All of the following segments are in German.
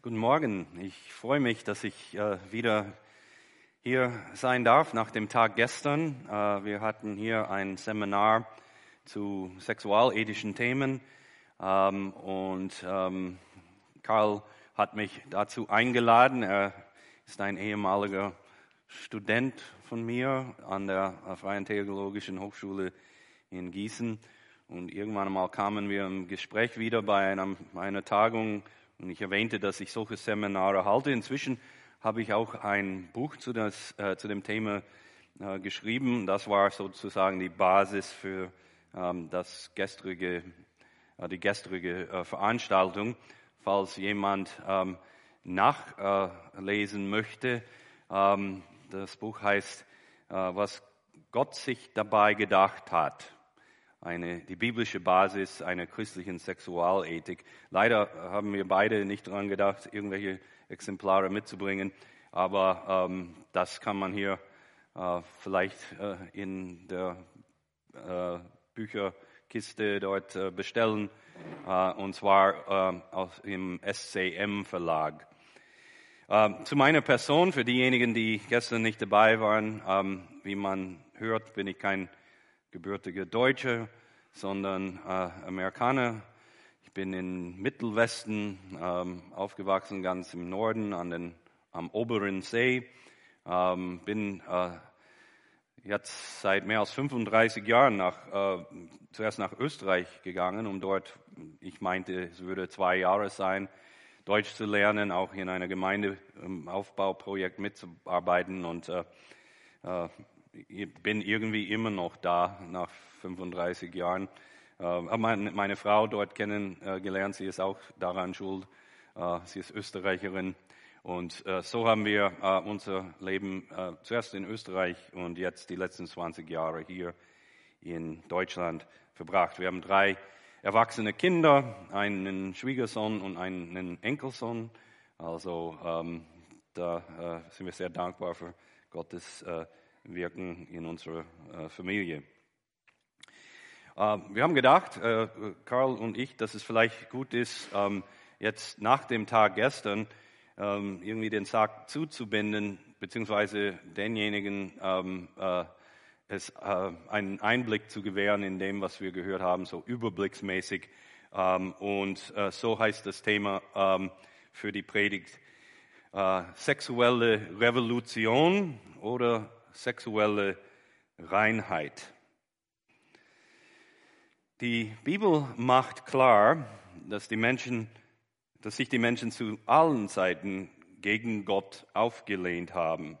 Guten Morgen. Ich freue mich, dass ich äh, wieder hier sein darf nach dem Tag gestern. Äh, wir hatten hier ein Seminar zu sexualethischen Themen ähm, und ähm, Karl hat mich dazu eingeladen. Er ist ein ehemaliger Student von mir an der Freien Theologischen Hochschule in Gießen. Und irgendwann mal kamen wir im Gespräch wieder bei einer, einer Tagung und ich erwähnte, dass ich solche Seminare halte. Inzwischen habe ich auch ein Buch zu, das, äh, zu dem Thema äh, geschrieben. Das war sozusagen die Basis für ähm, das gestrige, äh, die gestrige äh, Veranstaltung. Falls jemand ähm, nachlesen möchte, ähm, das Buch heißt, äh, was Gott sich dabei gedacht hat eine, die biblische Basis einer christlichen Sexualethik. Leider haben wir beide nicht daran gedacht, irgendwelche Exemplare mitzubringen, aber ähm, das kann man hier äh, vielleicht äh, in der äh, Bücherkiste dort äh, bestellen, äh, und zwar äh, aus, im SCM Verlag. Ähm, zu meiner Person, für diejenigen, die gestern nicht dabei waren, ähm, wie man hört, bin ich kein gebürtiger Deutscher, sondern äh, Amerikaner. Ich bin im Mittelwesten ähm, aufgewachsen, ganz im Norden an den, am oberen See. Ähm, bin äh, jetzt seit mehr als 35 Jahren nach, äh, zuerst nach Österreich gegangen, um dort, ich meinte, es würde zwei Jahre sein, Deutsch zu lernen, auch in einer Gemeindeaufbauprojekt mitzuarbeiten und äh, äh, bin irgendwie immer noch da nach 35 Jahren. Äh, habe meine Frau dort kennengelernt, sie ist auch daran schuld. Äh, sie ist Österreicherin. Und äh, so haben wir unser Leben zuerst in Österreich und jetzt die letzten 20 Jahre hier in Deutschland verbracht. Wir haben drei erwachsene Kinder, einen Schwiegersohn und einen Enkelsohn. Also ähm, da äh, sind wir sehr dankbar für Gottes äh, wirken in unserer äh, Familie. Ähm, wir haben gedacht, äh, Karl und ich, dass es vielleicht gut ist, ähm, jetzt nach dem Tag gestern ähm, irgendwie den Sack zuzubinden, beziehungsweise denjenigen äh, es, einen Einblick zu gewähren in dem, was wir gehört haben, so überblicksmäßig. und so heißt das Thema für die Predigt sexuelle Revolution oder sexuelle Reinheit. Die Bibel macht klar, dass die Menschen, dass sich die Menschen zu allen Zeiten gegen Gott aufgelehnt haben.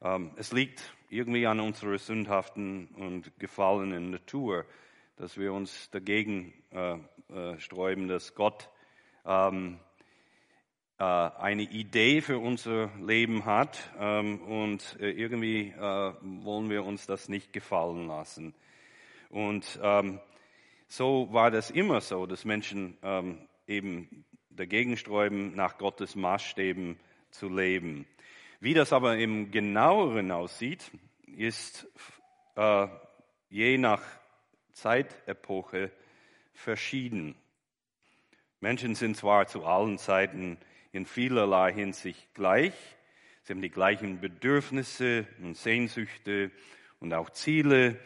Ähm, es liegt irgendwie an unserer sündhaften und gefallenen Natur, dass wir uns dagegen äh, äh, sträuben, dass Gott ähm, äh, eine Idee für unser Leben hat ähm, und äh, irgendwie äh, wollen wir uns das nicht gefallen lassen. Und ähm, so war das immer so, dass Menschen ähm, eben dagegen sträuben, nach Gottes Maßstäben zu leben. Wie das aber im genaueren aussieht, ist äh, je nach Zeitepoche verschieden. Menschen sind zwar zu allen Zeiten in vielerlei Hinsicht gleich. Sie haben die gleichen Bedürfnisse und Sehnsüchte und auch Ziele,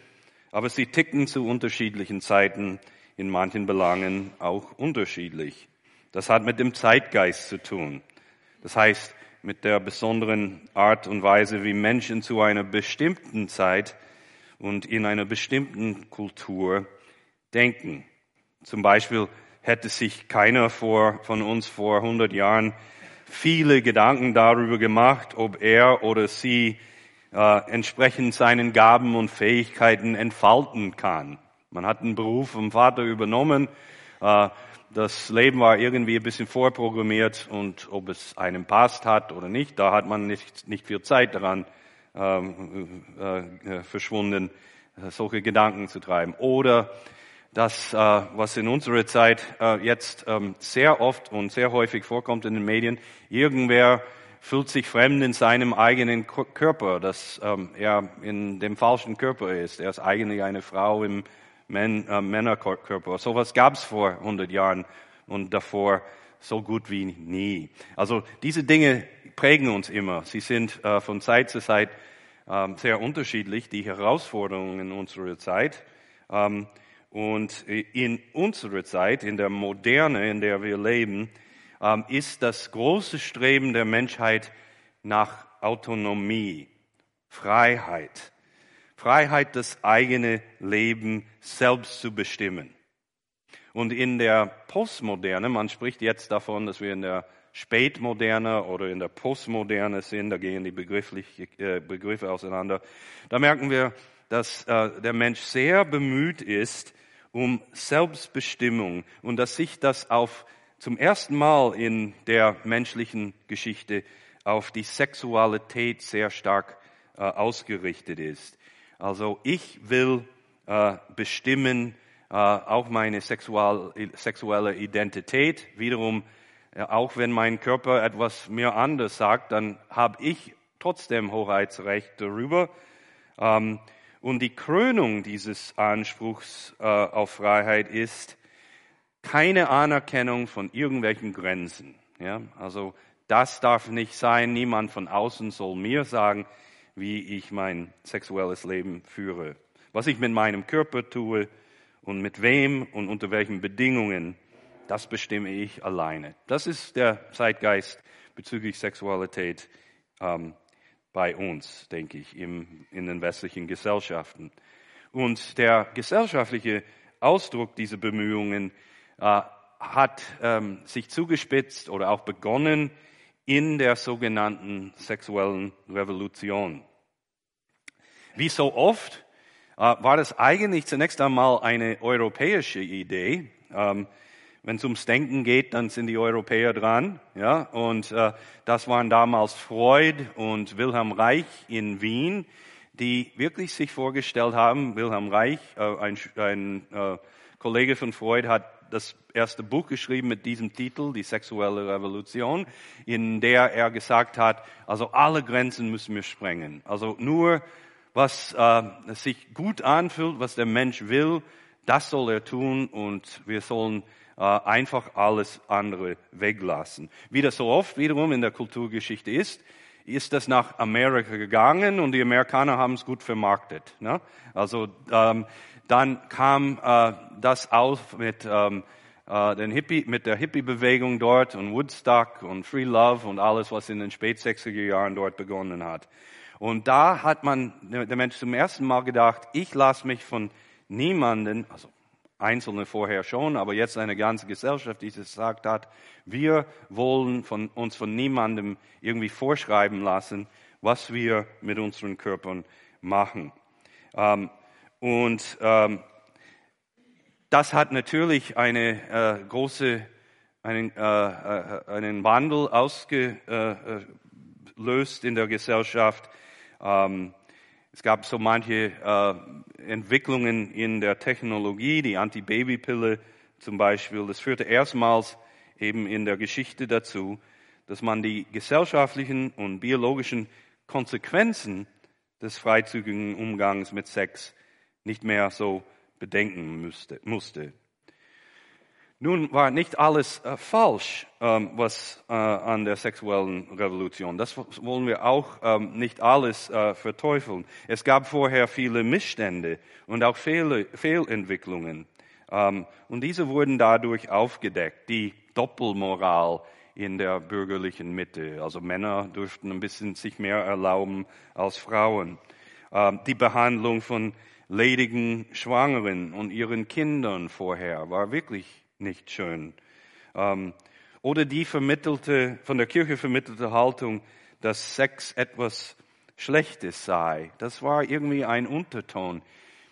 aber sie ticken zu unterschiedlichen Zeiten in manchen Belangen auch unterschiedlich. Das hat mit dem Zeitgeist zu tun. Das heißt, mit der besonderen Art und Weise, wie Menschen zu einer bestimmten Zeit und in einer bestimmten Kultur denken. Zum Beispiel hätte sich keiner vor, von uns vor 100 Jahren viele Gedanken darüber gemacht, ob er oder sie äh, entsprechend seinen Gaben und Fähigkeiten entfalten kann. Man hat einen Beruf vom Vater übernommen. Äh, das Leben war irgendwie ein bisschen vorprogrammiert und ob es einem passt hat oder nicht, da hat man nicht, nicht viel Zeit daran ähm, äh, äh, verschwunden, solche Gedanken zu treiben. Oder das, äh, was in unserer Zeit äh, jetzt ähm, sehr oft und sehr häufig vorkommt in den Medien. Irgendwer fühlt sich fremd in seinem eigenen Körper, dass ähm, er in dem falschen Körper ist. Er ist eigentlich eine Frau im äh, Männerkörper. Sowas gab es vor 100 Jahren und davor so gut wie nie. Also diese Dinge prägen uns immer. Sie sind von Zeit zu Zeit ähm, sehr unterschiedlich, die Herausforderungen unserer Zeit. Und in unserer Zeit, in der Moderne, in der wir leben, ähm, ist das große Streben der Menschheit nach Autonomie, Freiheit. Freiheit, das eigene Leben selbst zu bestimmen. Und in der Postmoderne, man spricht jetzt davon, dass wir in der Spätmoderne oder in der Postmoderne sind, da gehen die äh, Begriffe auseinander, da merken wir, dass äh, der Mensch sehr bemüht ist um Selbstbestimmung und dass sich das auf zum ersten Mal in der menschlichen Geschichte auf die Sexualität sehr stark äh, ausgerichtet ist. Also ich will äh, bestimmen, äh, auch meine sexual, sexuelle Identität. Wiederum, äh, auch wenn mein Körper etwas mir anders sagt, dann habe ich trotzdem Hoheitsrecht darüber. Ähm, und die Krönung dieses Anspruchs äh, auf Freiheit ist keine Anerkennung von irgendwelchen Grenzen. Ja? Also das darf nicht sein. Niemand von außen soll mir sagen, wie ich mein sexuelles Leben führe. Was ich mit meinem Körper tue, und mit wem und unter welchen Bedingungen, das bestimme ich alleine. Das ist der Zeitgeist bezüglich Sexualität ähm, bei uns, denke ich, im, in den westlichen Gesellschaften. Und der gesellschaftliche Ausdruck dieser Bemühungen äh, hat ähm, sich zugespitzt oder auch begonnen in der sogenannten sexuellen Revolution. Wie so oft äh, war das eigentlich zunächst einmal eine europäische Idee. Ähm, wenn es ums Denken geht, dann sind die Europäer dran. Ja? Und äh, das waren damals Freud und Wilhelm Reich in Wien, die wirklich sich vorgestellt haben, Wilhelm Reich, äh, ein, ein äh, Kollege von Freud, hat das erste Buch geschrieben mit diesem Titel, Die sexuelle Revolution, in der er gesagt hat, also alle Grenzen müssen wir sprengen. Also nur was äh, sich gut anfühlt, was der Mensch will, das soll er tun und wir sollen einfach alles andere weglassen. Wie das so oft wiederum in der Kulturgeschichte ist, ist das nach Amerika gegangen und die Amerikaner haben es gut vermarktet. Ne? Also ähm, dann kam äh, das auf mit ähm, äh, den Hippie, mit der Hippie-Bewegung dort und Woodstock und Free Love und alles, was in den spät 60er Jahren dort begonnen hat. Und da hat man, der Mensch zum ersten Mal gedacht, ich lasse mich von niemanden, also Einzelne vorher schon, aber jetzt eine ganze Gesellschaft, die gesagt hat, wir wollen von, uns von niemandem irgendwie vorschreiben lassen, was wir mit unseren Körpern machen. Ähm, und ähm, das hat natürlich eine äh, große, einen, äh, äh einen Wandel ausgelöst in der Gesellschaft. Ähm, es gab so manche äh, Entwicklungen in der Technologie, die Antibabypille zum Beispiel. Das führte erstmals eben in der Geschichte dazu, dass man die gesellschaftlichen und biologischen Konsequenzen des freizügigen Umgangs mit Sex nicht mehr so bedenken müsste, musste. Nun war nicht alles äh, falsch, ähm, was äh, an der sexuellen Revolution. Das wollen wir auch ähm, nicht alles äh, verteufeln. Es gab vorher viele Missstände und auch Fehl Fehlentwicklungen. Ähm, und diese wurden dadurch aufgedeckt. Die Doppelmoral in der bürgerlichen Mitte. Also Männer durften ein bisschen sich mehr erlauben als Frauen. Ähm, die Behandlung von ledigen Schwangeren und ihren Kindern vorher war wirklich nicht schön. Ähm, oder die vermittelte, von der Kirche vermittelte Haltung, dass Sex etwas Schlechtes sei. Das war irgendwie ein Unterton.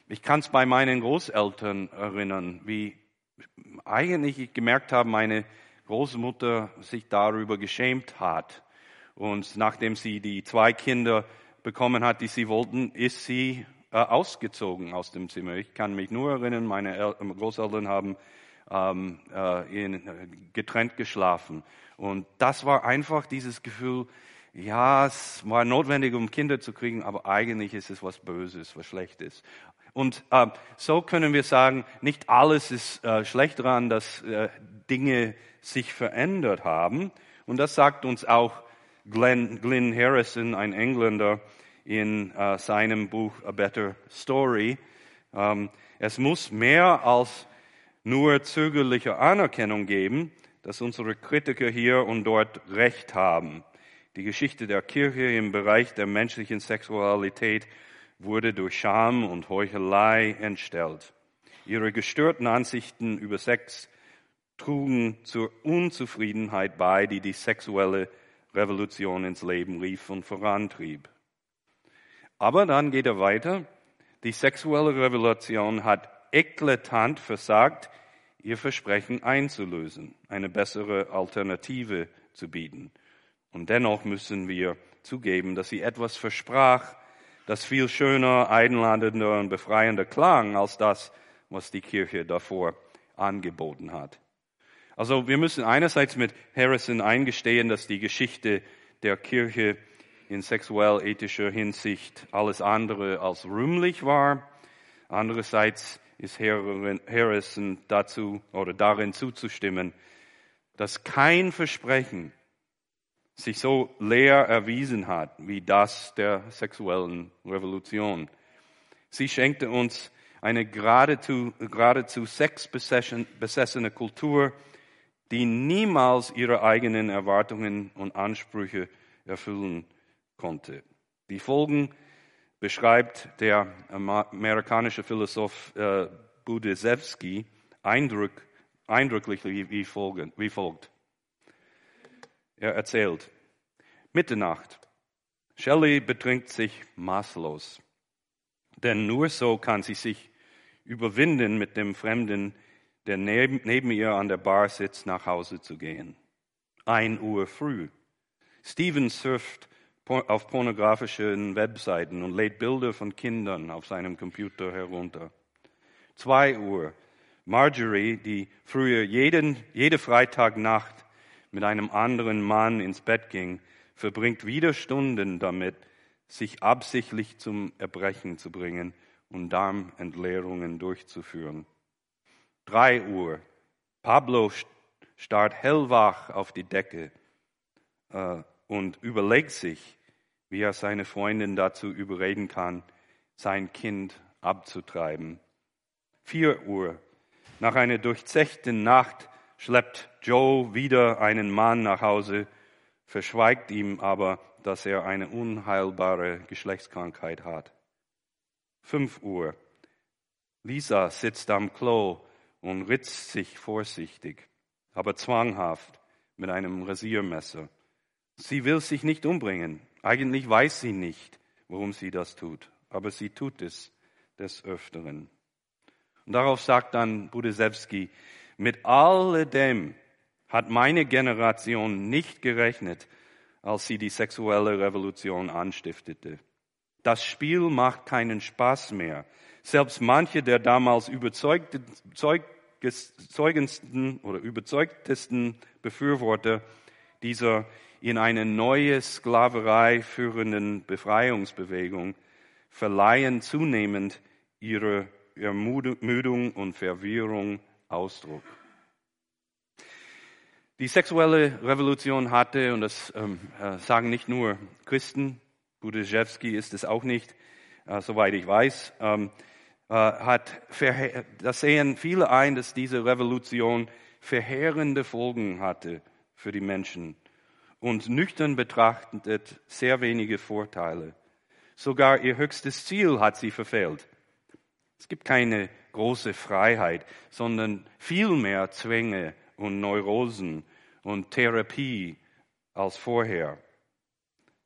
Ich kann es bei meinen Großeltern erinnern, wie eigentlich ich gemerkt habe, meine Großmutter sich darüber geschämt hat. Und nachdem sie die zwei Kinder bekommen hat, die sie wollten, ist sie äh, ausgezogen aus dem Zimmer. Ich kann mich nur erinnern, meine El Großeltern haben ähm, äh, in, getrennt geschlafen. Und das war einfach dieses Gefühl, ja, es war notwendig, um Kinder zu kriegen, aber eigentlich ist es was Böses, was Schlechtes. Und äh, so können wir sagen, nicht alles ist äh, schlecht daran, dass äh, Dinge sich verändert haben. Und das sagt uns auch Glenn, Glenn Harrison, ein Engländer, in äh, seinem Buch A Better Story. Ähm, es muss mehr als nur zögerliche Anerkennung geben, dass unsere Kritiker hier und dort Recht haben. Die Geschichte der Kirche im Bereich der menschlichen Sexualität wurde durch Scham und Heuchelei entstellt. Ihre gestörten Ansichten über Sex trugen zur Unzufriedenheit bei, die die sexuelle Revolution ins Leben rief und vorantrieb. Aber dann geht er weiter. Die sexuelle Revolution hat eklatant versagt, ihr Versprechen einzulösen, eine bessere Alternative zu bieten. Und dennoch müssen wir zugeben, dass sie etwas versprach, das viel schöner, einladender und befreiender klang als das, was die Kirche davor angeboten hat. Also wir müssen einerseits mit Harrison eingestehen, dass die Geschichte der Kirche in sexuell-ethischer Hinsicht alles andere als rühmlich war. Andererseits ist Harrison dazu oder darin zuzustimmen, dass kein Versprechen sich so leer erwiesen hat wie das der sexuellen Revolution. Sie schenkte uns eine geradezu, geradezu sexbesessene Kultur, die niemals ihre eigenen Erwartungen und Ansprüche erfüllen konnte. Die Folgen beschreibt der amerikanische Philosoph äh, Budysewski eindruck, eindrücklich wie, wie, folgen, wie folgt. Er erzählt, Mitternacht. Shelley betrinkt sich maßlos, denn nur so kann sie sich überwinden, mit dem Fremden, der neben, neben ihr an der Bar sitzt, nach Hause zu gehen. Ein Uhr früh. Steven surft auf pornografischen Webseiten und lädt Bilder von Kindern auf seinem Computer herunter. Zwei Uhr. Marjorie, die früher jeden, jede Freitagnacht mit einem anderen Mann ins Bett ging, verbringt wieder Stunden damit, sich absichtlich zum Erbrechen zu bringen und Darmentleerungen durchzuführen. Drei Uhr. Pablo starrt hellwach auf die Decke. Äh, und überlegt sich, wie er seine Freundin dazu überreden kann, sein Kind abzutreiben. Vier Uhr. Nach einer durchzechten Nacht schleppt Joe wieder einen Mann nach Hause, verschweigt ihm aber, dass er eine unheilbare Geschlechtskrankheit hat. Fünf Uhr. Lisa sitzt am Klo und ritzt sich vorsichtig, aber zwanghaft mit einem Rasiermesser. Sie will sich nicht umbringen. Eigentlich weiß sie nicht, warum sie das tut, aber sie tut es des Öfteren. Und darauf sagt dann Budesewski, mit alledem hat meine Generation nicht gerechnet, als sie die sexuelle Revolution anstiftete. Das Spiel macht keinen Spaß mehr. Selbst manche der damals überzeugten, zeugendsten oder überzeugtesten Befürworter dieser in eine neue Sklaverei führenden Befreiungsbewegung verleihen zunehmend ihre Ermüdung und Verwirrung Ausdruck. Die sexuelle Revolution hatte, und das ähm, äh, sagen nicht nur Christen, Budejewski ist es auch nicht, äh, soweit ich weiß, ähm, äh, hat, das sehen viele ein, dass diese Revolution verheerende Folgen hatte für die Menschen und nüchtern betrachtet sehr wenige Vorteile. Sogar ihr höchstes Ziel hat sie verfehlt. Es gibt keine große Freiheit, sondern viel mehr Zwänge und Neurosen und Therapie als vorher.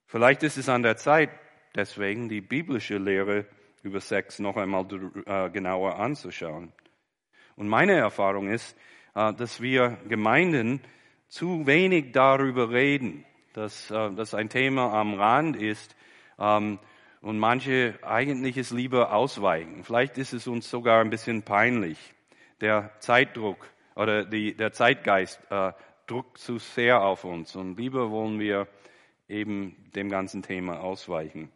Vielleicht ist es an der Zeit, deswegen die biblische Lehre über Sex noch einmal äh, genauer anzuschauen. Und meine Erfahrung ist, äh, dass wir Gemeinden zu wenig darüber reden, dass äh, das ein Thema am Rand ist ähm, und manche eigentlich es lieber ausweichen. Vielleicht ist es uns sogar ein bisschen peinlich. Der Zeitdruck oder die, der Zeitgeist äh, druckt zu sehr auf uns und lieber wollen wir eben dem ganzen Thema ausweichen.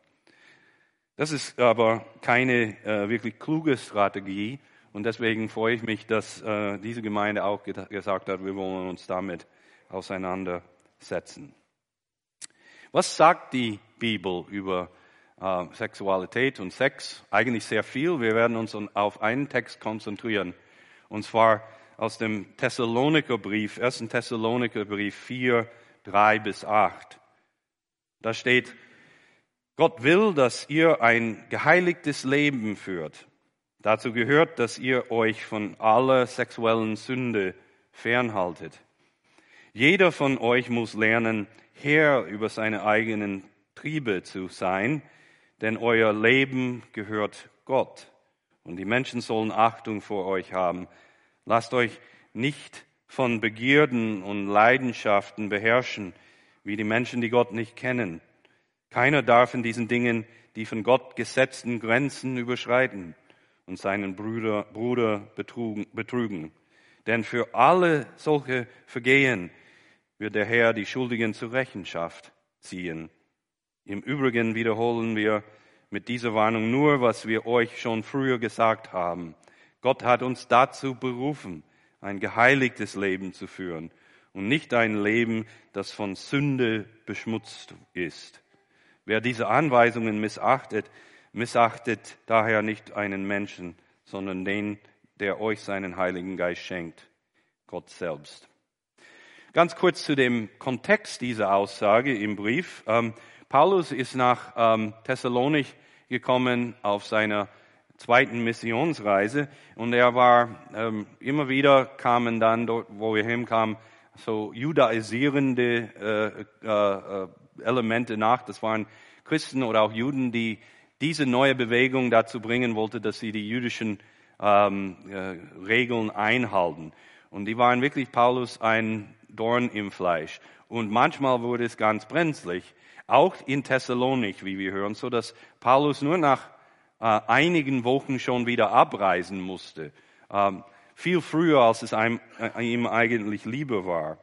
Das ist aber keine äh, wirklich kluge Strategie und deswegen freue ich mich, dass äh, diese Gemeinde auch gesagt hat, wir wollen uns damit auseinandersetzen. Was sagt die Bibel über äh, Sexualität und Sex? Eigentlich sehr viel. Wir werden uns auf einen Text konzentrieren und zwar aus dem Thessalonikerbrief, 1. Thessalonikerbrief 4, 3 bis 8. Da steht, Gott will, dass ihr ein geheiligtes Leben führt. Dazu gehört, dass ihr euch von aller sexuellen Sünde fernhaltet. Jeder von euch muss lernen, Herr über seine eigenen Triebe zu sein, denn euer Leben gehört Gott. Und die Menschen sollen Achtung vor euch haben. Lasst euch nicht von Begierden und Leidenschaften beherrschen, wie die Menschen, die Gott nicht kennen. Keiner darf in diesen Dingen die von Gott gesetzten Grenzen überschreiten und seinen Bruder, Bruder betrügen. Denn für alle solche Vergehen wird der Herr die Schuldigen zur Rechenschaft ziehen. Im Übrigen wiederholen wir mit dieser Warnung nur, was wir euch schon früher gesagt haben. Gott hat uns dazu berufen, ein geheiligtes Leben zu führen und nicht ein Leben, das von Sünde beschmutzt ist. Wer diese Anweisungen missachtet, missachtet daher nicht einen Menschen, sondern den, der euch seinen Heiligen Geist schenkt, Gott selbst. Ganz kurz zu dem Kontext dieser Aussage im Brief. Ähm, Paulus ist nach ähm, Thessalonich gekommen auf seiner zweiten Missionsreise und er war ähm, immer wieder kamen dann dort, wo er hinkam, so judaisierende äh, äh, Elemente nach. Das waren Christen oder auch Juden, die diese neue Bewegung dazu bringen wollte, dass sie die jüdischen ähm, äh, Regeln einhalten. Und die waren wirklich Paulus ein Dorn im Fleisch. Und manchmal wurde es ganz brenzlig, auch in Thessalonik, wie wir hören, so dass Paulus nur nach äh, einigen Wochen schon wieder abreisen musste. Ähm, viel früher, als es einem, äh, ihm eigentlich lieber war.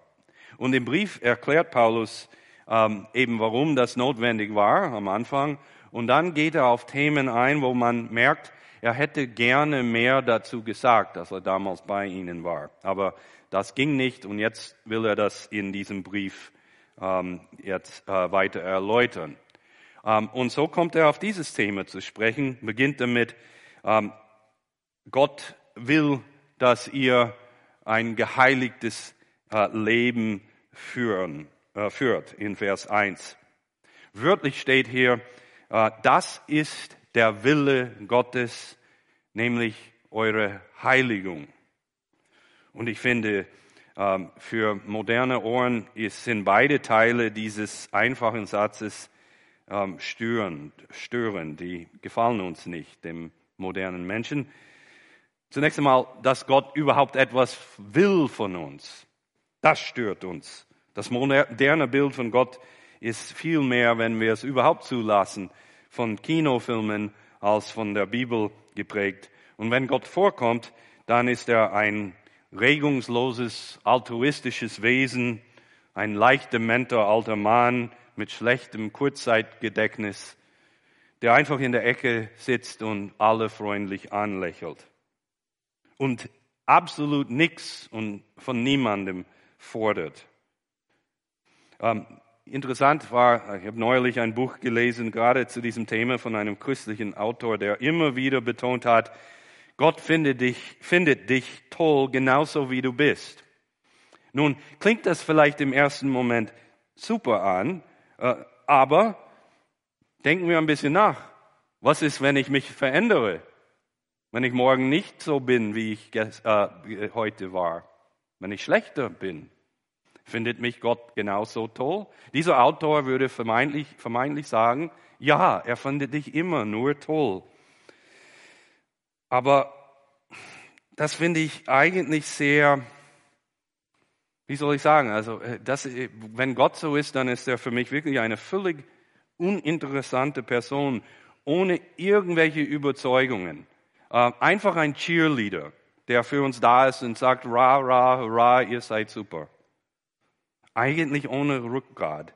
Und im Brief erklärt Paulus ähm, eben, warum das notwendig war am Anfang. Und dann geht er auf Themen ein, wo man merkt, er hätte gerne mehr dazu gesagt, als er damals bei ihnen war. Aber das ging nicht und jetzt will er das in diesem Brief ähm, jetzt äh, weiter erläutern. Ähm, und so kommt er auf dieses Thema zu sprechen, beginnt damit, ähm, Gott will, dass ihr ein geheiligtes äh, Leben führen, äh, führt, in Vers 1. Wörtlich steht hier, das ist der Wille Gottes, nämlich eure Heiligung. Und ich finde, für moderne Ohren sind beide Teile dieses einfachen Satzes ähm, stören, stören, die gefallen uns nicht, dem modernen Menschen. Zunächst einmal, dass Gott überhaupt etwas will von uns. Das stört uns. Das moderne Bild von Gott ist viel mehr, wenn wir es überhaupt zulassen, von Kinofilmen als von der Bibel geprägt. Und wenn Gott vorkommt, dann ist er ein regungsloses, altruistisches Wesen, ein leicht dementer alter Mann, mit schlechtem Kurzzeitgedächtnis, der einfach in der Ecke sitzt und alle freundlich anlächelt. Und absolut nichts und von niemandem fordert. Ähm, interessant war, ich habe neulich ein Buch gelesen, gerade zu diesem Thema von einem christlichen Autor, der immer wieder betont hat, Gott findet dich, findet dich toll, genauso wie du bist. Nun klingt das vielleicht im ersten Moment super an, äh, aber denken wir ein bisschen nach. Was ist, wenn ich mich verändere? Wenn ich morgen nicht so bin, wie ich äh, heute war? Wenn ich schlechter bin? Findet mich Gott genauso toll? Dieser Autor würde vermeintlich, vermeintlich sagen, ja, er findet dich immer nur toll. Aber das finde ich eigentlich sehr wie soll ich sagen, also äh, das, äh, wenn Gott so ist, dann ist er für mich wirklich eine völlig uninteressante Person, ohne irgendwelche Überzeugungen. Äh, einfach ein Cheerleader, der für uns da ist und sagt, ra, ra, ra, ihr seid super. Eigentlich ohne Rückgrat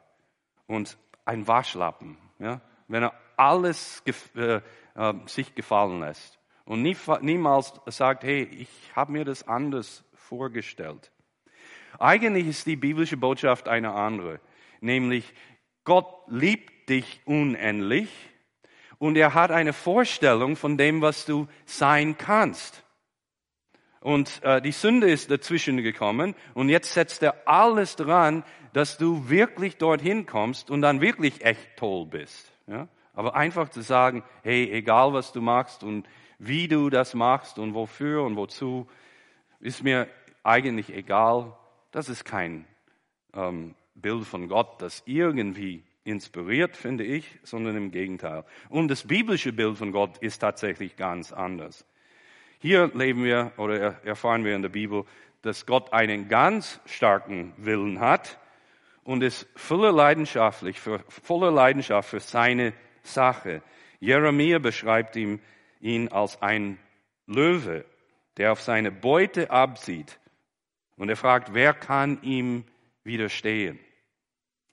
und ein Waschlappen. Ja? Wenn er alles äh, äh, sich gefallen lässt und nie, niemals sagt, hey, ich habe mir das anders vorgestellt. Eigentlich ist die biblische Botschaft eine andere, nämlich Gott liebt dich unendlich und er hat eine Vorstellung von dem, was du sein kannst. Und äh, die Sünde ist dazwischen gekommen und jetzt setzt er alles dran, dass du wirklich dorthin kommst und dann wirklich echt toll bist. Ja? Aber einfach zu sagen, hey, egal was du machst und wie du das machst und wofür und wozu, ist mir eigentlich egal. Das ist kein ähm, Bild von Gott, das irgendwie inspiriert, finde ich, sondern im Gegenteil. Und das biblische Bild von Gott ist tatsächlich ganz anders. Hier leben wir oder erfahren wir in der Bibel, dass Gott einen ganz starken Willen hat und ist voller leidenschaftlich, für, voller Leidenschaft für seine Sache. Jeremia beschreibt ihm, ihn als ein Löwe, der auf seine Beute absieht. Und er fragt, wer kann ihm widerstehen?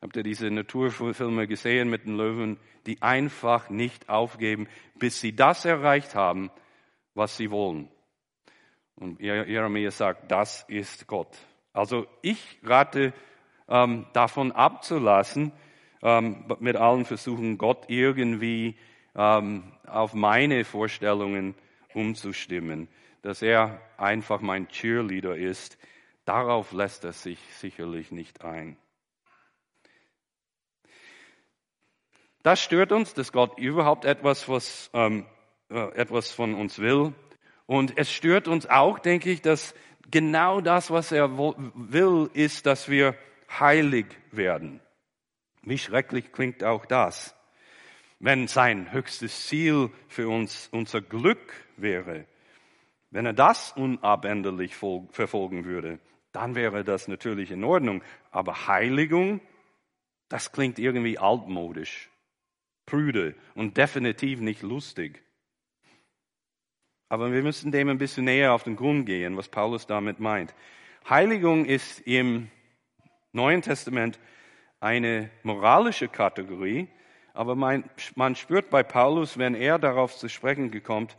Habt ihr diese Naturfilme gesehen mit den Löwen, die einfach nicht aufgeben, bis sie das erreicht haben, was sie wollen? Und Jeremia sagt, das ist Gott. Also ich rate ähm, davon abzulassen, ähm, mit allen Versuchen, Gott irgendwie ähm, auf meine Vorstellungen umzustimmen, dass er einfach mein Cheerleader ist. Darauf lässt er sich sicherlich nicht ein. Das stört uns, dass Gott überhaupt etwas, was, ähm, äh, etwas von uns will. Und es stört uns auch, denke ich, dass genau das, was er will, ist, dass wir heilig werden. Wie schrecklich klingt auch das, wenn sein höchstes Ziel für uns unser Glück wäre. Wenn er das unabänderlich verfolgen würde, dann wäre das natürlich in Ordnung. Aber Heiligung, das klingt irgendwie altmodisch prüde und definitiv nicht lustig. Aber wir müssen dem ein bisschen näher auf den Grund gehen, was Paulus damit meint. Heiligung ist im Neuen Testament eine moralische Kategorie, aber man, man spürt bei Paulus, wenn er darauf zu sprechen kommt,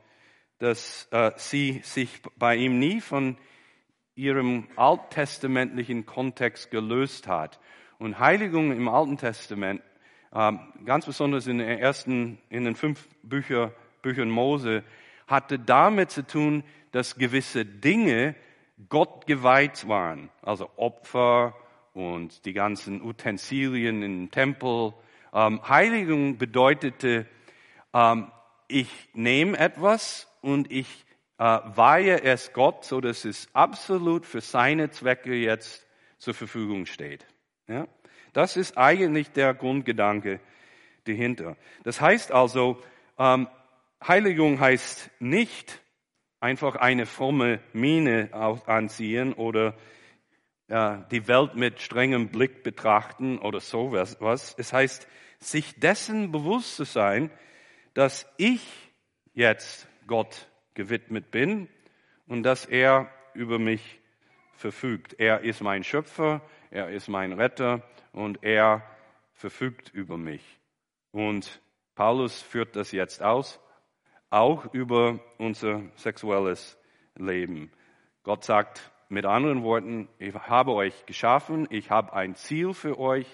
dass äh, sie sich bei ihm nie von ihrem alttestamentlichen Kontext gelöst hat. Und Heiligung im Alten Testament ähm, ganz besonders in den ersten, in den fünf Bücher, Büchern Mose, hatte damit zu tun, dass gewisse Dinge Gott geweiht waren. Also Opfer und die ganzen Utensilien im Tempel. Ähm, Heiligung bedeutete, ähm, ich nehme etwas und ich äh, weihe es Gott, so dass es absolut für seine Zwecke jetzt zur Verfügung steht. Ja? Das ist eigentlich der Grundgedanke dahinter. Das heißt also, ähm, Heiligung heißt nicht einfach eine fromme Miene anziehen oder die Welt mit strengem Blick betrachten oder sowas. Was. Es heißt, sich dessen bewusst zu sein, dass ich jetzt Gott gewidmet bin und dass er über mich verfügt. Er ist mein Schöpfer, er ist mein Retter und er verfügt über mich. Und Paulus führt das jetzt aus, auch über unser sexuelles Leben. Gott sagt mit anderen Worten, ich habe euch geschaffen, ich habe ein Ziel für euch,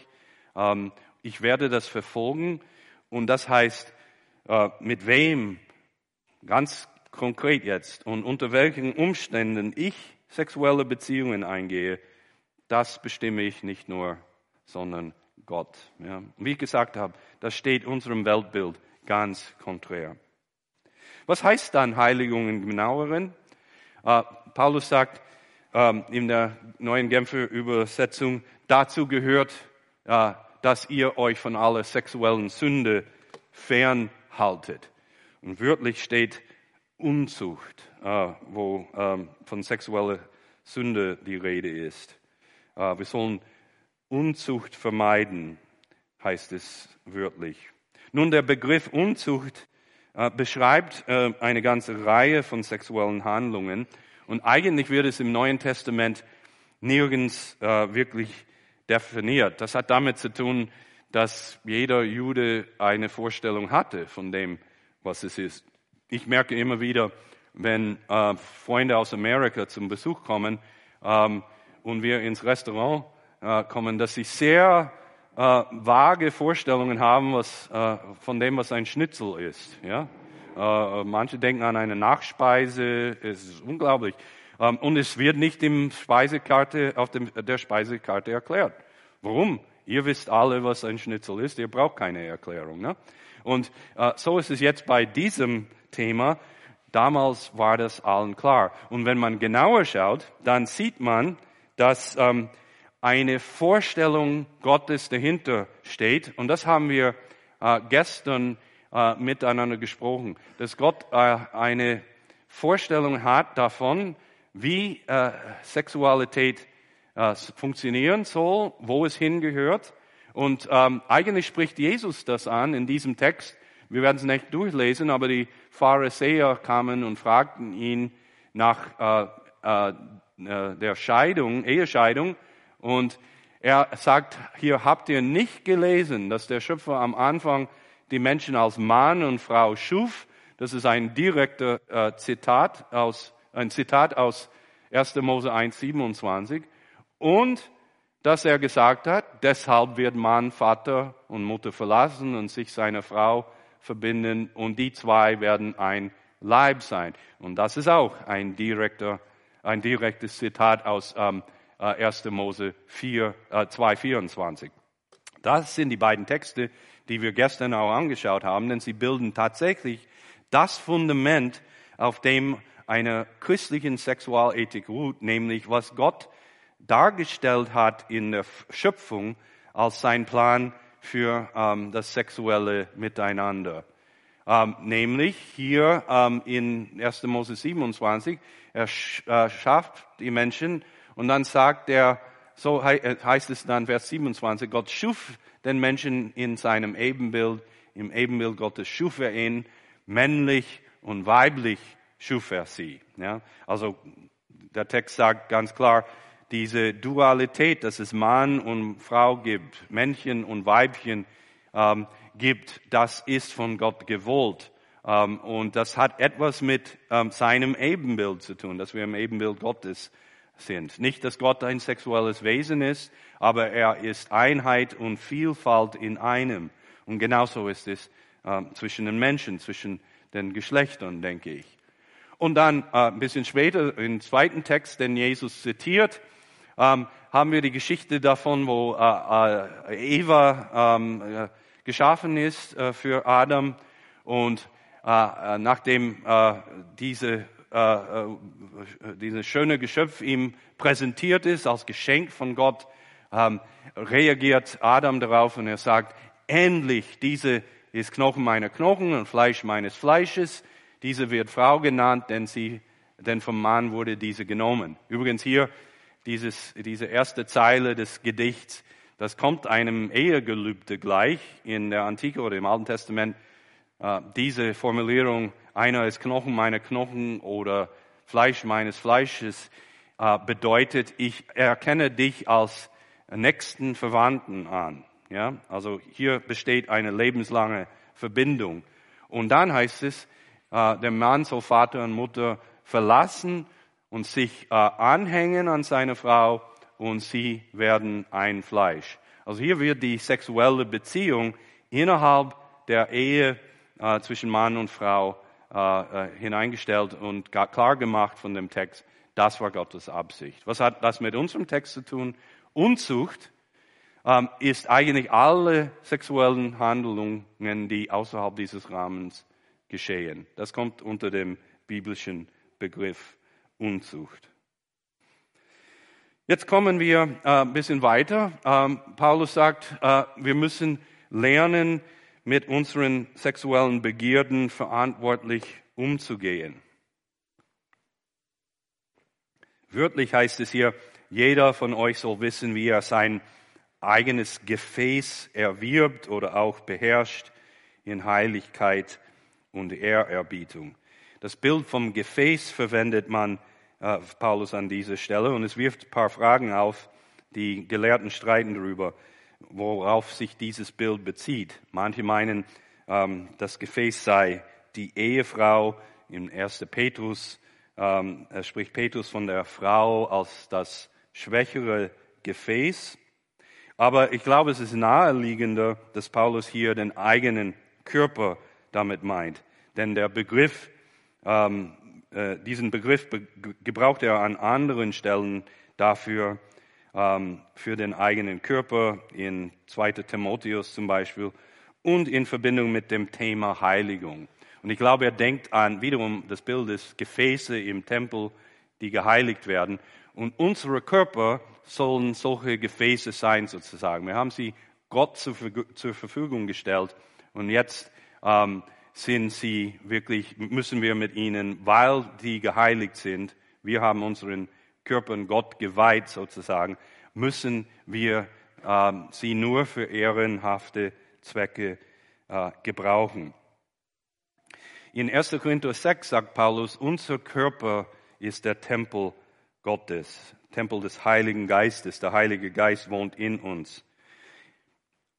ähm, ich werde das verfolgen und das heißt, äh, mit wem, ganz konkret jetzt und unter welchen Umständen ich sexuelle Beziehungen eingehe, das bestimme ich nicht nur sondern Gott. Ja. Wie ich gesagt habe, das steht unserem Weltbild ganz konträr. Was heißt dann Heiligung im genaueren? Uh, Paulus sagt uh, in der neuen Genfer Übersetzung, dazu gehört, uh, dass ihr euch von aller sexuellen Sünde fernhaltet. Und wörtlich steht Unzucht, wo ähm, von sexueller Sünde die Rede ist. wir sollen Unzucht vermeiden, heißt es wörtlich. Nun, der Begriff Unzucht äh, beschreibt äh, eine ganze Reihe von sexuellen Handlungen und eigentlich wird es im Neuen Testament nirgends äh, wirklich definiert. Das hat damit zu tun, dass jeder Jude eine Vorstellung hatte von dem, was es ist. Ich merke immer wieder, wenn äh, Freunde aus Amerika zum Besuch kommen ähm, und wir ins Restaurant äh, kommen, dass sie sehr äh, vage Vorstellungen haben was, äh, von dem, was ein Schnitzel ist. Ja? Äh, manche denken an eine Nachspeise, es ist unglaublich. Ähm, und es wird nicht im Speisekarte, auf dem, der Speisekarte erklärt. Warum? Ihr wisst alle, was ein Schnitzel ist, ihr braucht keine Erklärung. Ne? Und äh, so ist es jetzt bei diesem Thema. Damals war das allen klar. Und wenn man genauer schaut, dann sieht man, dass ähm, eine Vorstellung Gottes dahinter steht. Und das haben wir äh, gestern äh, miteinander gesprochen, dass Gott äh, eine Vorstellung hat davon, wie äh, Sexualität äh, funktionieren soll, wo es hingehört. Und ähm, eigentlich spricht Jesus das an in diesem Text. Wir werden es nicht durchlesen, aber die Pharisäer kamen und fragten ihn nach äh, äh, der Scheidung, Ehescheidung. Und er sagt, hier habt ihr nicht gelesen, dass der Schöpfer am Anfang die Menschen als Mann und Frau schuf. Das ist ein direkter äh, Zitat aus, ein Zitat aus 1. Mose 1, 27. Und dass er gesagt hat, deshalb wird Mann Vater und Mutter verlassen und sich seiner Frau verbinden und die zwei werden ein Leib sein. Und das ist auch ein direkter, ein direktes Zitat aus ähm, 1. Äh, Mose 4, äh, 2, 24. Das sind die beiden Texte, die wir gestern auch angeschaut haben, denn sie bilden tatsächlich das Fundament, auf dem eine christlichen Sexualethik ruht, nämlich was Gott dargestellt hat in der Schöpfung als sein Plan für ähm, das sexuelle Miteinander. Ähm, nämlich hier ähm, in 1. Mose 27, er äh, schafft die Menschen und dann sagt er, so äh, heißt es dann Vers 27, Gott schuf den Menschen in seinem Ebenbild, im Ebenbild Gottes schuf er ihn, männlich und weiblich schuf er sie. Ja? Also der Text sagt ganz klar, diese Dualität, dass es Mann und Frau gibt, Männchen und Weibchen ähm, gibt, das ist von Gott gewollt. Ähm, und das hat etwas mit ähm, seinem Ebenbild zu tun, dass wir im Ebenbild Gottes sind. Nicht, dass Gott ein sexuelles Wesen ist, aber er ist Einheit und Vielfalt in einem. Und genauso ist es äh, zwischen den Menschen, zwischen den Geschlechtern, denke ich. Und dann äh, ein bisschen später, im zweiten Text, den Jesus zitiert, ähm, haben wir die Geschichte davon, wo äh, äh Eva ähm, äh, geschaffen ist äh, für Adam und nachdem diese äh, äh, dieses schöne Geschöpf ihm präsentiert ist als Geschenk von Gott, ähm, reagiert Adam darauf und er sagt, endlich, diese ist Knochen meiner Knochen und Fleisch meines Fleisches. Diese wird Frau genannt, denn sie, denn vom Mann wurde diese genommen. Übrigens hier dieses, diese erste Zeile des Gedichts, das kommt einem Ehegelübde gleich in der Antike oder im Alten Testament. Äh, diese Formulierung einer ist Knochen meiner Knochen oder Fleisch meines Fleisches, äh, bedeutet, ich erkenne dich als nächsten Verwandten an. Ja, also hier besteht eine lebenslange Verbindung. Und dann heißt es, äh, der Mann soll Vater und Mutter verlassen und sich äh, anhängen an seine Frau und sie werden ein Fleisch. Also hier wird die sexuelle Beziehung innerhalb der Ehe äh, zwischen Mann und Frau äh, äh, hineingestellt und klar gemacht von dem Text, das war Gottes Absicht. Was hat das mit unserem Text zu tun? Unzucht ähm, ist eigentlich alle sexuellen Handlungen, die außerhalb dieses Rahmens geschehen. Das kommt unter dem biblischen Begriff Unzucht. Jetzt kommen wir äh, ein bisschen weiter. Ähm, Paulus sagt, äh, wir müssen lernen, mit unseren sexuellen Begierden verantwortlich umzugehen. Wörtlich heißt es hier, jeder von euch soll wissen, wie er sein eigenes Gefäß erwirbt oder auch beherrscht in Heiligkeit und Ehrerbietung. Das Bild vom Gefäß verwendet man äh, Paulus an dieser Stelle und es wirft ein paar Fragen auf. Die Gelehrten streiten darüber. Worauf sich dieses Bild bezieht. Manche meinen, ähm, das Gefäß sei die Ehefrau. Im 1. Petrus ähm, spricht Petrus von der Frau als das schwächere Gefäß. Aber ich glaube, es ist naheliegender, dass Paulus hier den eigenen Körper damit meint. Denn der Begriff, ähm, äh, diesen Begriff be gebraucht er an anderen Stellen dafür, ähm, für den eigenen Körper, in 2. Timotheus zum Beispiel, und in Verbindung mit dem Thema Heiligung. Und ich glaube, er denkt an wiederum das Bild des Gefäße im Tempel, die geheiligt werden. Und unsere Körper sollen solche Gefäße sein, sozusagen. Wir haben sie Gott zur, zur Verfügung gestellt. Und jetzt ähm, sind sie wirklich, müssen wir mit ihnen, weil die geheiligt sind, wir haben unseren Körpern Gott geweiht sozusagen, müssen wir ähm, sie nur für ehrenhafte Zwecke äh, gebrauchen. In 1. Korinther 6 sagt Paulus, unser Körper ist der Tempel Gottes, Tempel des Heiligen Geistes. Der Heilige Geist wohnt in uns.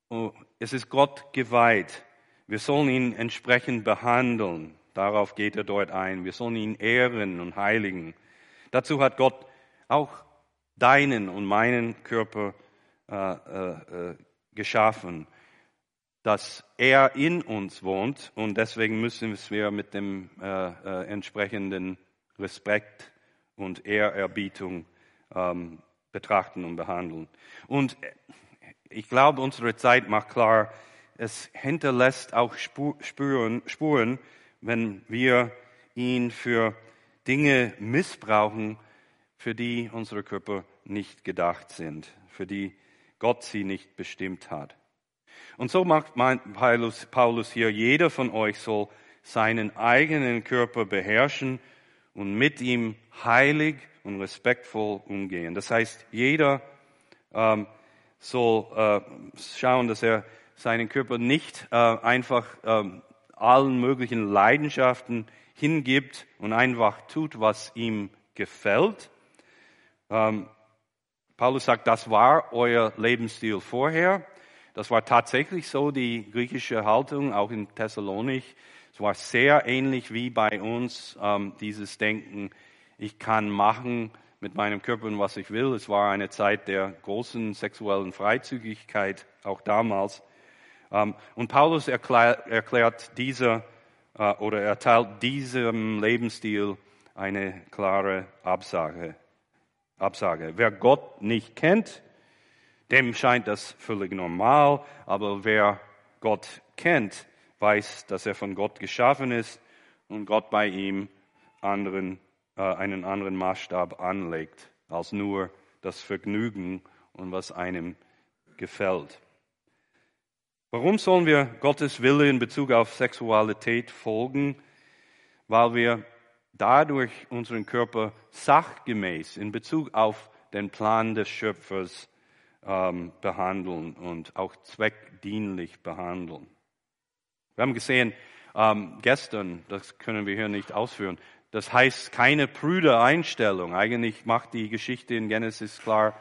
Oh, es ist Gott geweiht. Wir sollen ihn entsprechend behandeln. Darauf geht er dort ein. Wir sollen ihn ehren und heiligen. Dazu hat Gott auch deinen und meinen Körper äh, äh, äh, geschaffen, dass er in uns wohnt und deswegen müssen wir mit dem äh, äh, entsprechenden Respekt und Ehrerbietung ähm, betrachten und behandeln. Und ich glaube, unsere Zeit macht klar, es hinterlässt auch Spuren, Spuren, wenn wir ihn für Dinge missbrauchen, für die unsere Körper nicht gedacht sind, für die Gott sie nicht bestimmt hat. Und so macht Paulus, Paulus hier, jeder von euch soll seinen eigenen Körper beherrschen und mit ihm heilig und respektvoll umgehen. Das heißt, jeder ähm, soll äh, schauen, dass er seinen Körper nicht äh, einfach ähm, allen möglichen Leidenschaften hingibt und einfach tut, was ihm gefällt, ähm, Paulus sagt, das war euer Lebensstil vorher. Das war tatsächlich so die griechische Haltung, auch in Thessalonik. Es war sehr ähnlich wie bei uns, ähm, dieses Denken, ich kann machen mit meinem Körper, was ich will. Es war eine Zeit der großen sexuellen Freizügigkeit, auch damals. Ähm, und Paulus erklärt, erklärt dieser, äh, oder erteilt diesem Lebensstil eine klare Absage. Absage. Wer Gott nicht kennt, dem scheint das völlig normal, aber wer Gott kennt, weiß, dass er von Gott geschaffen ist und Gott bei ihm anderen, äh, einen anderen Maßstab anlegt als nur das Vergnügen und was einem gefällt. Warum sollen wir Gottes Wille in Bezug auf Sexualität folgen? Weil wir dadurch unseren Körper sachgemäß in Bezug auf den Plan des Schöpfers ähm, behandeln und auch zweckdienlich behandeln. Wir haben gesehen ähm, gestern, das können wir hier nicht ausführen, das heißt keine prüde Einstellung. Eigentlich macht die Geschichte in Genesis klar,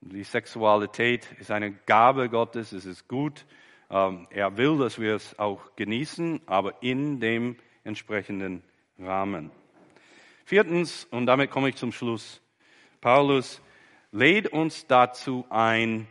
die Sexualität ist eine Gabe Gottes, es ist gut. Ähm, er will, dass wir es auch genießen, aber in dem entsprechenden Rahmen. Viertens, und damit komme ich zum Schluss, Paulus lädt uns dazu ein,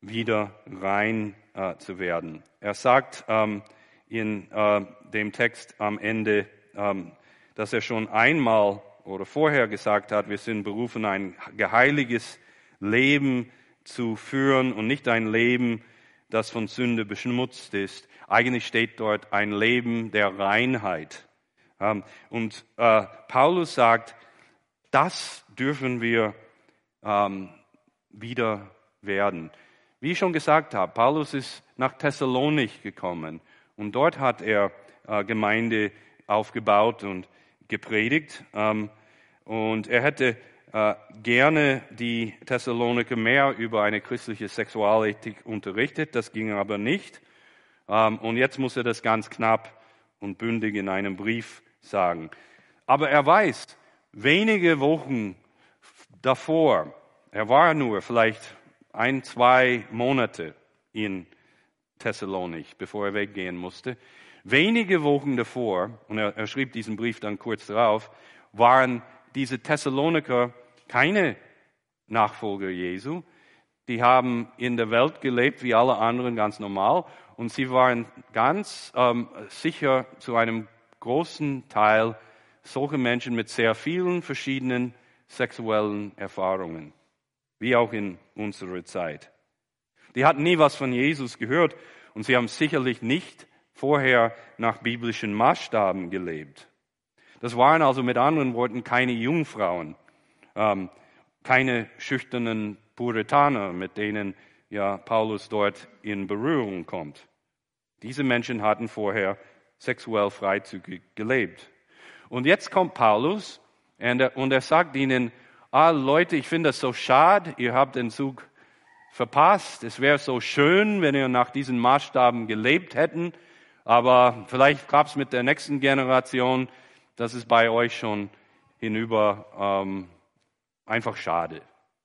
wieder rein äh, zu werden. Er sagt ähm, in äh, dem Text am Ende, ähm, dass er schon einmal oder vorher gesagt hat, wir sind berufen, ein geheiliges Leben zu führen und nicht ein Leben, das von Sünde beschmutzt ist. Eigentlich steht dort ein Leben der Reinheit. Ähm, und äh, Paulus sagt, das dürfen wir ähm, wieder werden. Wie ich schon gesagt habe, Paulus ist nach Thessalonik gekommen und dort hat er äh, Gemeinde aufgebaut und gepredigt. Ähm, und er hätte äh, gerne die Thessaloniker mehr über eine christliche Sexualethik unterrichtet. Das ging aber nicht. und jetzt muss er das ganz knapp und bündig in einem Brief sagen. Aber er weiß, wenige Wochen davor, er war nur vielleicht ein, zwei Monate in Thessalonik, bevor er weggehen musste. Wenige Wochen davor, und er, er schrieb diesen Brief dann kurz darauf, waren diese Thessaloniker keine Nachfolger Jesu. Die haben in der Welt gelebt wie alle anderen ganz normal und sie waren ganz ähm, sicher zu einem großen Teil solche Menschen mit sehr vielen verschiedenen sexuellen Erfahrungen, wie auch in unserer Zeit. Die hatten nie was von Jesus gehört und sie haben sicherlich nicht vorher nach biblischen Maßstaben gelebt. Das waren also mit anderen Worten keine Jungfrauen, ähm, keine schüchternen Puritaner, mit denen ja Paulus dort in Berührung kommt. Diese Menschen hatten vorher sexuell freizügig gelebt. Und jetzt kommt Paulus und er, und er sagt ihnen, ah Leute, ich finde das so schade, ihr habt den Zug verpasst. Es wäre so schön, wenn ihr nach diesen Maßstaben gelebt hätten, aber vielleicht gab es mit der nächsten Generation, das ist bei euch schon hinüber ähm, einfach schade.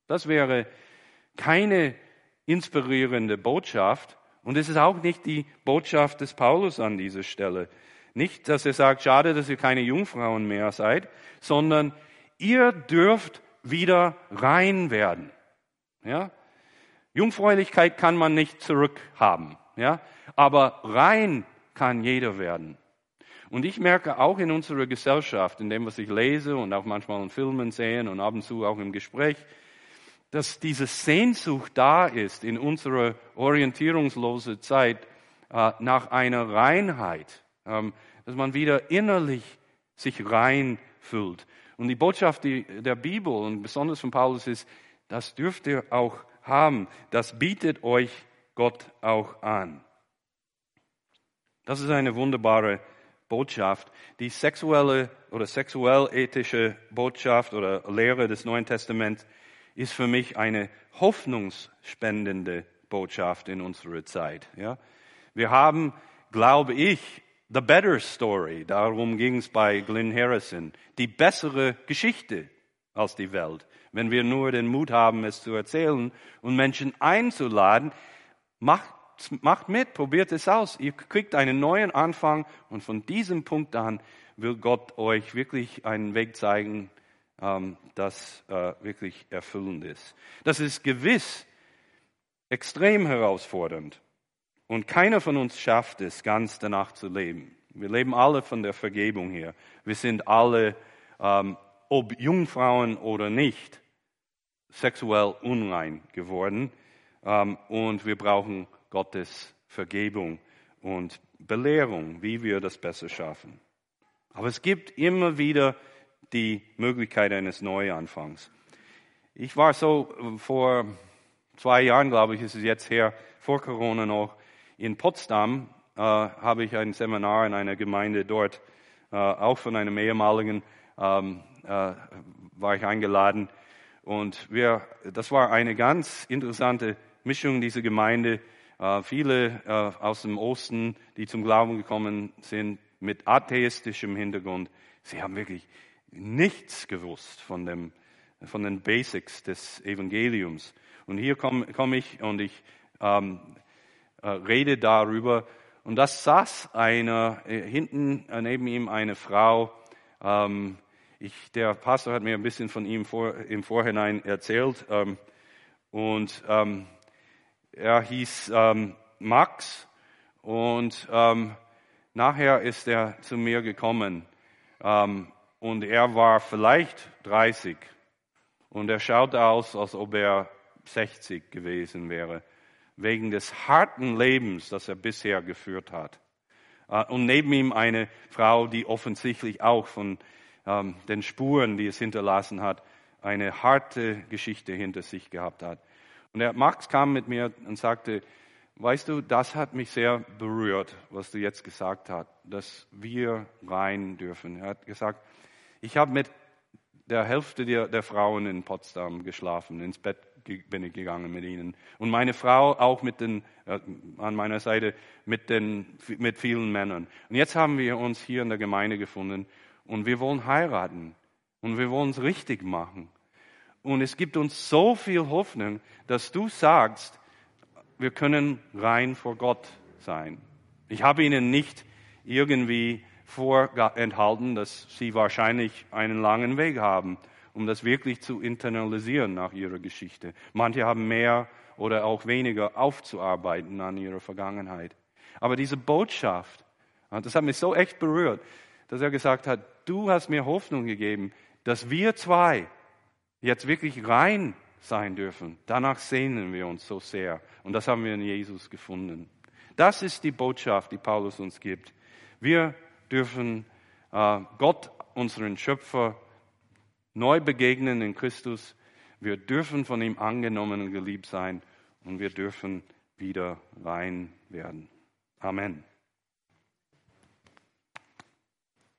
Das wäre keine inspirierende Botschaft und es ist auch nicht die Botschaft des Paulus an dieser Stelle. Nicht, dass er sagt, schade, dass ihr keine Jungfrauen mehr seid, sondern ihr dürft wieder rein werden. Ja? Jungfräulichkeit kann man nicht zurückhaben, ja? aber rein kann jeder werden. Und ich merke auch in unserer Gesellschaft, in dem, was ich lese und auch manchmal in Filmen sehe und ab und zu auch im Gespräch, dass diese Sehnsucht da ist in unserer orientierungslosen Zeit äh, nach einer Reinheit, ähm, dass man wieder innerlich sich rein fühlt. Und die Botschaft der Bibel und besonders von Paulus ist, das dürft ihr auch haben. Das bietet euch Gott auch an. Das ist eine wunderbare Botschaft. Die sexuelle oder sexuell-ethische Botschaft oder Lehre des Neuen Testaments ist für mich eine hoffnungsspendende Botschaft in unserer Zeit. Ja? Wir haben, glaube ich, the better story. Darum ging es bei Glenn Harrison. Die bessere Geschichte als die Welt. Wenn wir nur den Mut haben, es zu erzählen und Menschen einzuladen, macht, macht mit, probiert es aus. Ihr kriegt einen neuen Anfang und von diesem Punkt an will Gott euch wirklich einen Weg zeigen, das äh, wirklich erfüllend ist. Das ist gewiss extrem herausfordernd. Und keiner von uns schafft es, ganz danach zu leben. Wir leben alle von der Vergebung her. Wir sind alle, ähm, ob Jungfrauen oder nicht, sexuell unrein geworden. Ähm, und wir brauchen Gottes Vergebung und Belehrung, wie wir das besser schaffen. Aber es gibt immer wieder die Möglichkeit eines Neuanfangs. Ich war so vor zwei Jahren, glaube ich, ist es jetzt her, vor Corona noch, in Potsdam äh, habe ich ein Seminar in einer Gemeinde dort, äh, auch von einem ehemaligen, ähm, äh, war ich eingeladen. Und wir, das war eine ganz interessante Mischung, diese Gemeinde. Äh, viele äh, aus dem Osten, die zum Glauben gekommen sind, mit atheistischem Hintergrund. Sie haben wirklich nichts gewusst von, dem, von den Basics des Evangeliums. Und hier komme komm ich und ich ähm, äh, rede darüber. Und das saß einer, äh, hinten neben ihm eine Frau. Ähm, ich, der Pastor hat mir ein bisschen von ihm vor, im Vorhinein erzählt. Ähm, und ähm, er hieß ähm, Max. Und ähm, nachher ist er zu mir gekommen. Ähm, und er war vielleicht 30 und er schaute aus, als ob er 60 gewesen wäre, wegen des harten Lebens, das er bisher geführt hat. Äh, und neben ihm eine Frau, die offensichtlich auch von ähm, den Spuren, die es hinterlassen hat, eine harte Geschichte hinter sich gehabt hat. Und der Max kam mit mir und sagte, weißt du, das hat mich sehr berührt, was du jetzt gesagt hast, dass wir rein dürfen. Er hat gesagt, ich habe mit der Hälfte der, der, Frauen in Potsdam geschlafen. Ins Bett bin ich gegangen mit ihnen. Und meine Frau auch mit den, äh, an meiner Seite mit, den, mit vielen Männern. Und jetzt haben wir uns hier in der Gemeinde gefunden und wir wollen heiraten. Und wir wollen es richtig machen. Und es gibt uns so viel Hoffnung, dass du sagst, wir können rein vor Gott sein. Ich habe Ihnen nicht irgendwie vorenthalten, dass Sie wahrscheinlich einen langen Weg haben, um das wirklich zu internalisieren nach Ihrer Geschichte. Manche haben mehr oder auch weniger aufzuarbeiten an ihrer Vergangenheit. Aber diese Botschaft, das hat mich so echt berührt, dass er gesagt hat, du hast mir Hoffnung gegeben, dass wir zwei jetzt wirklich rein sein dürfen. Danach sehnen wir uns so sehr. Und das haben wir in Jesus gefunden. Das ist die Botschaft, die Paulus uns gibt. Wir dürfen äh, Gott, unseren Schöpfer, neu begegnen in Christus. Wir dürfen von ihm angenommen und geliebt sein und wir dürfen wieder rein werden. Amen.